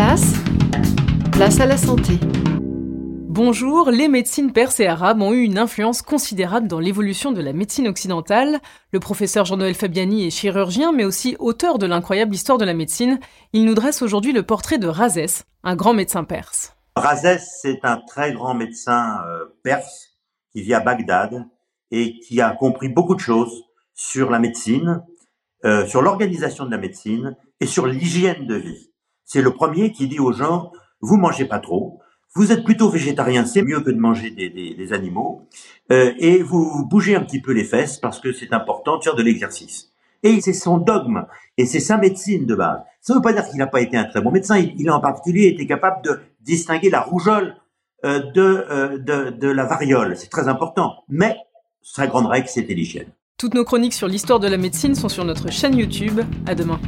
place, place à la santé. Bonjour, les médecines perses et arabes ont eu une influence considérable dans l'évolution de la médecine occidentale. Le professeur Jean-Noël Fabiani est chirurgien, mais aussi auteur de l'incroyable histoire de la médecine. Il nous dresse aujourd'hui le portrait de Razès, un grand médecin perse. Razès, c'est un très grand médecin euh, perse qui vit à Bagdad et qui a compris beaucoup de choses sur la médecine, euh, sur l'organisation de la médecine et sur l'hygiène de vie. C'est le premier qui dit aux gens, vous mangez pas trop, vous êtes plutôt végétarien, c'est mieux que de manger des, animaux, euh, et vous bougez un petit peu les fesses parce que c'est important de faire de l'exercice. Et c'est son dogme, et c'est sa médecine de base. Ça ne veut pas dire qu'il n'a pas été un très bon médecin, il, il, en particulier été capable de distinguer la rougeole euh, de, euh, de, de la variole, c'est très important. Mais sa grande règle, c'était l'hygiène. Toutes nos chroniques sur l'histoire de la médecine sont sur notre chaîne YouTube. À demain.